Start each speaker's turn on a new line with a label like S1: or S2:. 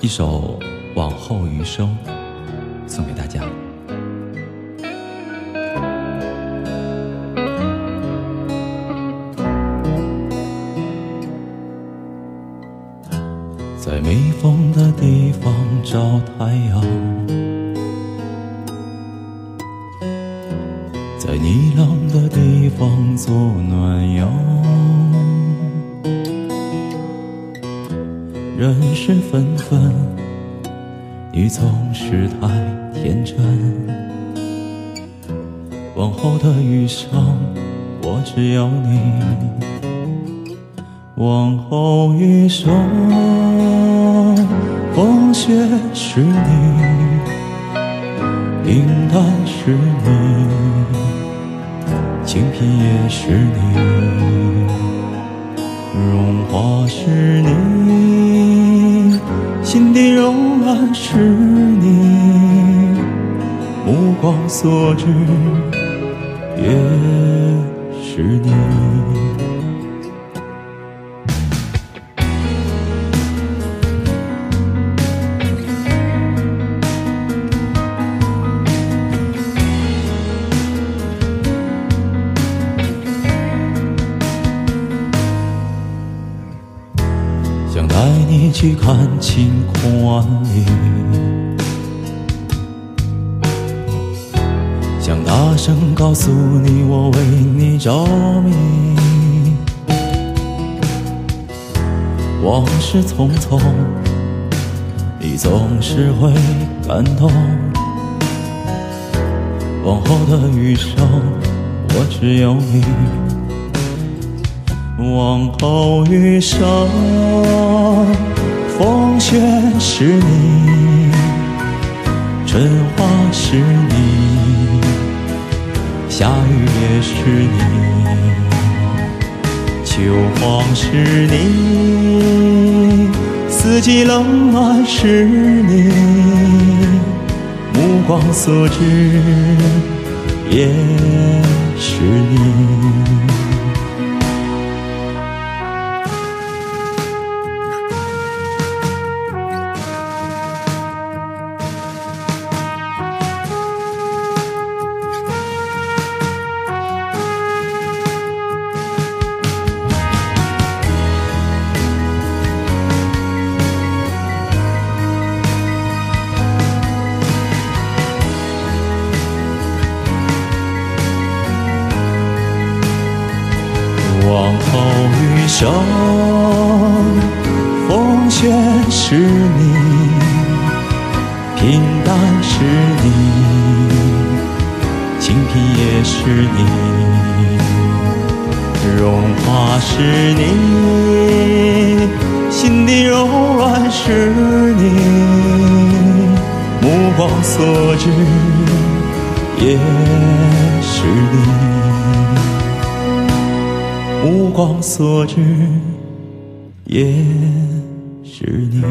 S1: 一首《往后余生》送给大家。在没风的地方找太阳，在你冷的地方做暖阳。人事纷纷，你总是太天真。往后的余生，我只有你。往后余生，风雪是你，平淡是你，清贫也是你，荣华是你，心底柔软是你，目光所至也是你。去看晴空万里，想大声告诉你我为你着迷。往事匆匆，你总是会感动。往后的余生，我只有你。往后余生，风雪是你，春花是你，夏雨也是你，秋黄是你，四季冷暖是你，目光所至也生，风雪是你，平淡是你，清贫也是你，荣华是你，心底柔软是你，目光所至也是你。目光所至，也是你。